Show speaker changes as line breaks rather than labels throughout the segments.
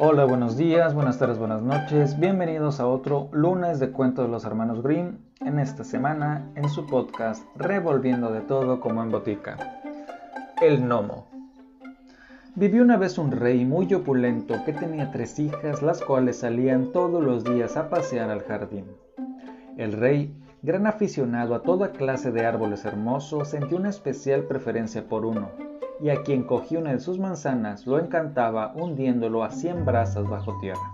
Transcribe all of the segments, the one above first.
Hola, buenos días, buenas tardes, buenas noches. Bienvenidos a otro lunes de cuentos de los hermanos Grimm. En esta semana, en su podcast Revolviendo de todo como en botica. El gnomo. Vivió una vez un rey muy opulento que tenía tres hijas, las cuales salían todos los días a pasear al jardín. El rey, gran aficionado a toda clase de árboles hermosos, sentía una especial preferencia por uno, y a quien cogió una de sus manzanas lo encantaba hundiéndolo a cien brasas bajo tierra.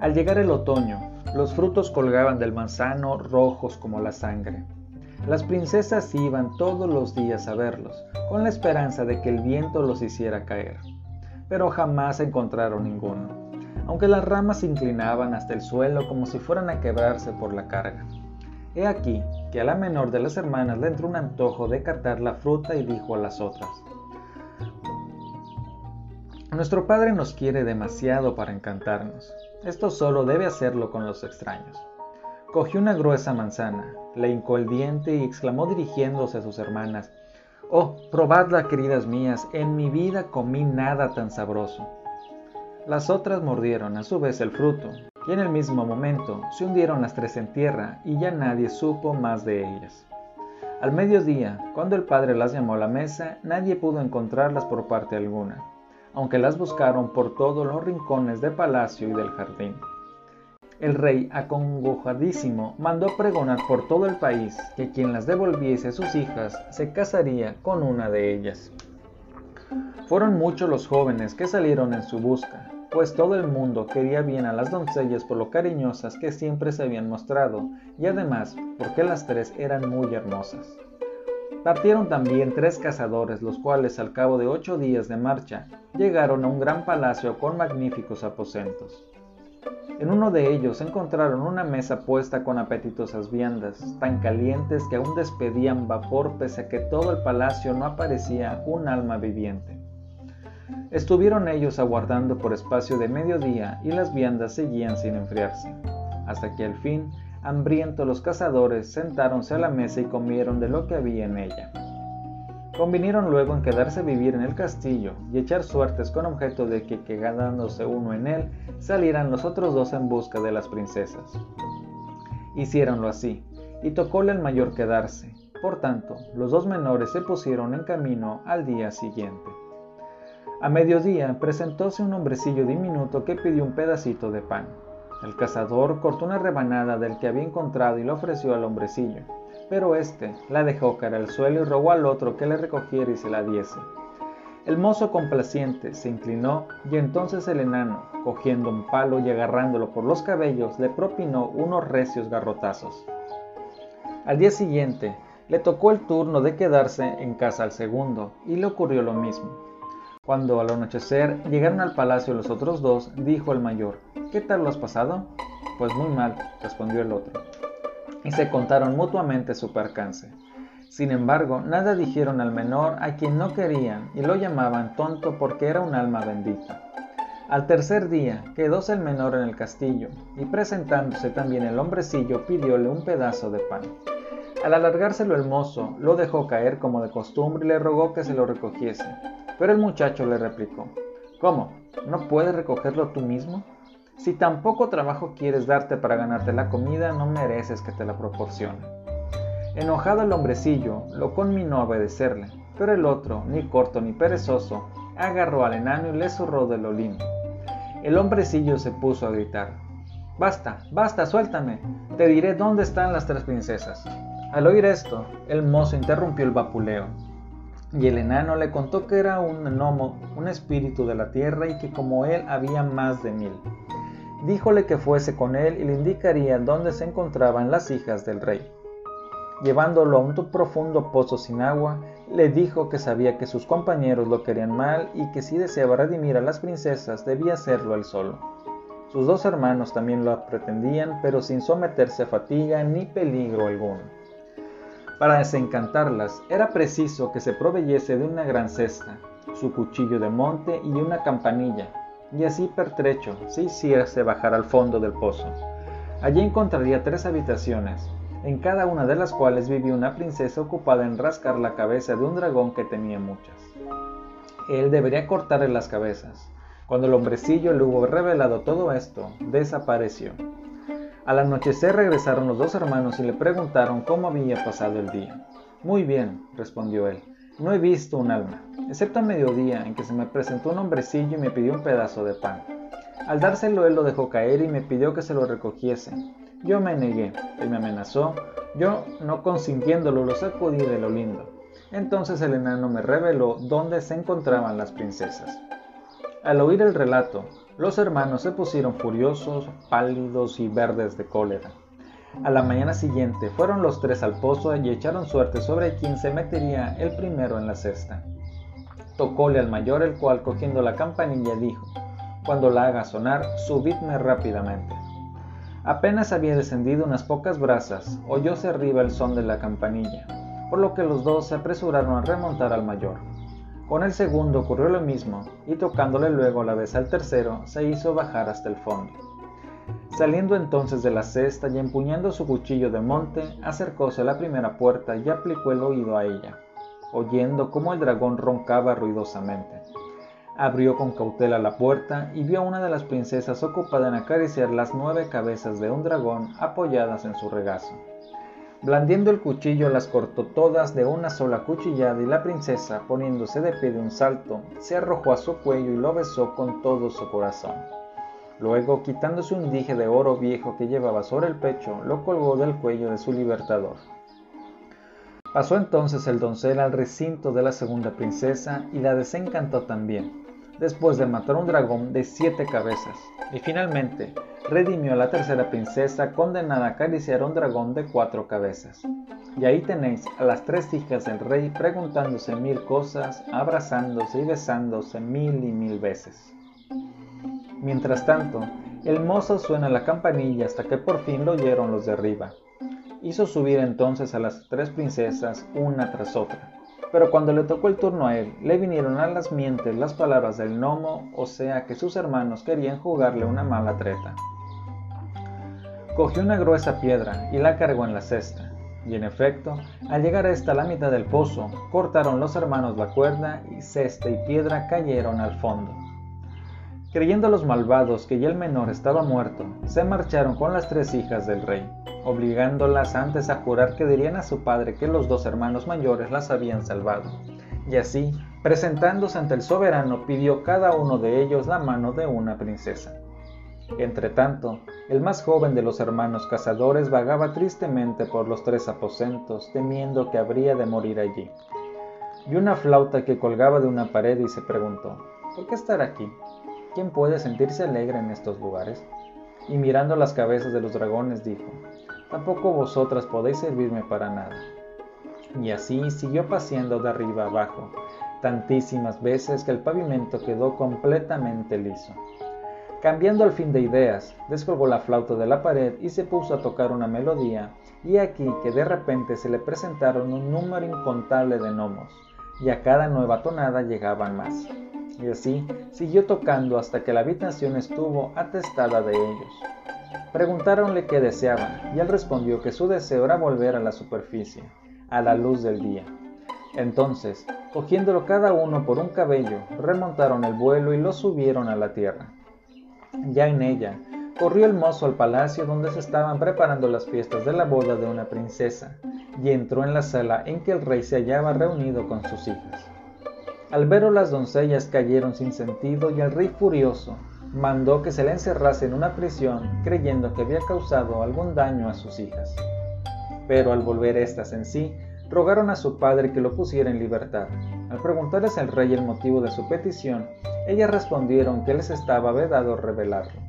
Al llegar el otoño, los frutos colgaban del manzano rojos como la sangre. Las princesas iban todos los días a verlos, con la esperanza de que el viento los hiciera caer, pero jamás encontraron ninguno, aunque las ramas se inclinaban hasta el suelo como si fueran a quebrarse por la carga. He aquí que a la menor de las hermanas le entró un antojo de catar la fruta y dijo a las otras, Nuestro padre nos quiere demasiado para encantarnos. Esto solo debe hacerlo con los extraños. Cogió una gruesa manzana, le hincó el diente y exclamó dirigiéndose a sus hermanas, Oh, probadla, queridas mías, en mi vida comí nada tan sabroso. Las otras mordieron a su vez el fruto, y en el mismo momento se hundieron las tres en tierra y ya nadie supo más de ellas. Al mediodía, cuando el padre las llamó a la mesa, nadie pudo encontrarlas por parte alguna, aunque las buscaron por todos los rincones del palacio y del jardín. El rey, acongojadísimo, mandó pregonar por todo el país que quien las devolviese a sus hijas se casaría con una de ellas. Fueron muchos los jóvenes que salieron en su busca, pues todo el mundo quería bien a las doncellas por lo cariñosas que siempre se habían mostrado, y además porque las tres eran muy hermosas. Partieron también tres cazadores, los cuales al cabo de ocho días de marcha llegaron a un gran palacio con magníficos aposentos. En uno de ellos encontraron una mesa puesta con apetitosas viandas, tan calientes que aún despedían vapor pese a que todo el palacio no aparecía un alma viviente. Estuvieron ellos aguardando por espacio de medio día y las viandas seguían sin enfriarse, hasta que al fin, hambrientos los cazadores, sentáronse a la mesa y comieron de lo que había en ella. Convinieron luego en quedarse a vivir en el castillo y echar suertes con objeto de que, quedándose uno en él, salieran los otros dos en busca de las princesas. Hiciéronlo así, y tocóle al mayor quedarse. Por tanto, los dos menores se pusieron en camino al día siguiente. A mediodía presentóse un hombrecillo diminuto que pidió un pedacito de pan. El cazador cortó una rebanada del que había encontrado y lo ofreció al hombrecillo, pero éste la dejó caer al suelo y rogó al otro que le recogiera y se la diese. El mozo complaciente se inclinó y entonces el enano, cogiendo un palo y agarrándolo por los cabellos, le propinó unos recios garrotazos. Al día siguiente, le tocó el turno de quedarse en casa al segundo, y le ocurrió lo mismo. Cuando al anochecer llegaron al palacio los otros dos, dijo el mayor, ¿qué tal lo has pasado? Pues muy mal, respondió el otro. Y se contaron mutuamente su percance. Sin embargo, nada dijeron al menor a quien no querían y lo llamaban tonto porque era un alma bendita. Al tercer día quedóse el menor en el castillo y presentándose también el hombrecillo pidióle un pedazo de pan. Al alargárselo el mozo, lo dejó caer como de costumbre y le rogó que se lo recogiese. Pero el muchacho le replicó, ¿Cómo? ¿No puedes recogerlo tú mismo? Si tan poco trabajo quieres darte para ganarte la comida, no mereces que te la proporcione. Enojado el hombrecillo, lo conminó a obedecerle, pero el otro, ni corto ni perezoso, agarró al enano y le zurró del olín. El hombrecillo se puso a gritar, Basta, basta, suéltame, te diré dónde están las tres princesas. Al oír esto, el mozo interrumpió el vapuleo y el enano le contó que era un gnomo, un espíritu de la tierra y que como él había más de mil. Díjole que fuese con él y le indicaría dónde se encontraban las hijas del rey. Llevándolo a un profundo pozo sin agua, le dijo que sabía que sus compañeros lo querían mal y que si deseaba redimir a las princesas debía hacerlo él solo. Sus dos hermanos también lo pretendían, pero sin someterse a fatiga ni peligro alguno. Para desencantarlas era preciso que se proveyese de una gran cesta, su cuchillo de monte y una campanilla, y así pertrecho se hiciese bajar al fondo del pozo. Allí encontraría tres habitaciones, en cada una de las cuales vivía una princesa ocupada en rascar la cabeza de un dragón que tenía muchas. Él debería cortarle las cabezas, Cuando el hombrecillo le hubo revelado todo esto, desapareció. Al anochecer regresaron los dos hermanos y le preguntaron cómo había pasado el día. Muy bien, respondió él. No he visto un alma, excepto a mediodía en que se me presentó un hombrecillo y me pidió un pedazo de pan. Al dárselo él lo dejó caer y me pidió que se lo recogiese. Yo me negué, él me amenazó, yo no consintiéndolo lo sacudí de lo lindo. Entonces el enano me reveló dónde se encontraban las princesas. Al oír el relato, los hermanos se pusieron furiosos, pálidos y verdes de cólera. A la mañana siguiente fueron los tres al pozo y echaron suerte sobre quién se metería el primero en la cesta. Tocóle al mayor el cual cogiendo la campanilla dijo, Cuando la haga sonar, subidme rápidamente. Apenas había descendido unas pocas brazas, oyóse arriba el son de la campanilla, por lo que los dos se apresuraron a remontar al mayor. Con el segundo ocurrió lo mismo, y tocándole luego la vez al tercero, se hizo bajar hasta el fondo. Saliendo entonces de la cesta y empuñando su cuchillo de monte, acercóse a la primera puerta y aplicó el oído a ella, oyendo cómo el dragón roncaba ruidosamente. Abrió con cautela la puerta y vio a una de las princesas ocupada en acariciar las nueve cabezas de un dragón apoyadas en su regazo. Blandiendo el cuchillo las cortó todas de una sola cuchillada y la princesa, poniéndose de pie de un salto, se arrojó a su cuello y lo besó con todo su corazón. Luego, quitándose un dije de oro viejo que llevaba sobre el pecho, lo colgó del cuello de su libertador. Pasó entonces el doncel al recinto de la segunda princesa y la desencantó también, después de matar un dragón de siete cabezas, y finalmente redimió a la tercera princesa condenada a acariciar un dragón de cuatro cabezas. Y ahí tenéis a las tres hijas del rey preguntándose mil cosas, abrazándose y besándose mil y mil veces. Mientras tanto, el mozo suena la campanilla hasta que por fin lo oyeron los de arriba. Hizo subir entonces a las tres princesas una tras otra. Pero cuando le tocó el turno a él, le vinieron a las mientes las palabras del gnomo, o sea que sus hermanos querían jugarle una mala treta. Cogió una gruesa piedra y la cargó en la cesta. Y en efecto, al llegar a esta la mitad del pozo, cortaron los hermanos la cuerda y cesta y piedra cayeron al fondo. Creyendo los malvados que ya el menor estaba muerto, se marcharon con las tres hijas del rey, obligándolas antes a jurar que dirían a su padre que los dos hermanos mayores las habían salvado. Y así, presentándose ante el soberano, pidió cada uno de ellos la mano de una princesa. Entretanto, el más joven de los hermanos cazadores vagaba tristemente por los tres aposentos, temiendo que habría de morir allí. Vio una flauta que colgaba de una pared y se preguntó, ¿por qué estar aquí? ¿Quién puede sentirse alegre en estos lugares? Y mirando las cabezas de los dragones dijo, tampoco vosotras podéis servirme para nada. Y así siguió paseando de arriba abajo, tantísimas veces que el pavimento quedó completamente liso. Cambiando al fin de ideas, descolgó la flauta de la pared y se puso a tocar una melodía, y aquí que de repente se le presentaron un número incontable de gnomos, y a cada nueva tonada llegaban más. Y así siguió tocando hasta que la habitación estuvo atestada de ellos. Preguntáronle qué deseaban, y él respondió que su deseo era volver a la superficie, a la luz del día. Entonces, cogiéndolo cada uno por un cabello, remontaron el vuelo y lo subieron a la tierra. Ya en ella, corrió el mozo al palacio donde se estaban preparando las fiestas de la boda de una princesa, y entró en la sala en que el rey se hallaba reunido con sus hijas. Al verlo las doncellas cayeron sin sentido y el rey furioso mandó que se la encerrase en una prisión creyendo que había causado algún daño a sus hijas. Pero al volver éstas en sí, rogaron a su padre que lo pusiera en libertad. Al preguntarles al rey el motivo de su petición, ellas respondieron que les estaba vedado revelarlo.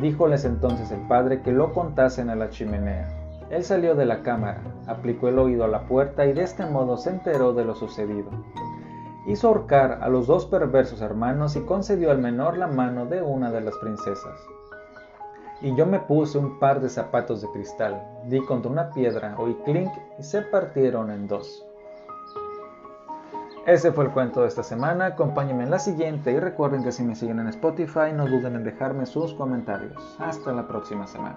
Díjoles entonces el padre que lo contasen a la chimenea. Él salió de la cámara, aplicó el oído a la puerta y de este modo se enteró de lo sucedido. Hizo ahorcar a los dos perversos hermanos y concedió al menor la mano de una de las princesas. Y yo me puse un par de zapatos de cristal, di contra una piedra, oí clink y se partieron en dos. Ese fue el cuento de esta semana, acompáñenme en la siguiente y recuerden que si me siguen en Spotify no duden en dejarme sus comentarios. Hasta la próxima semana.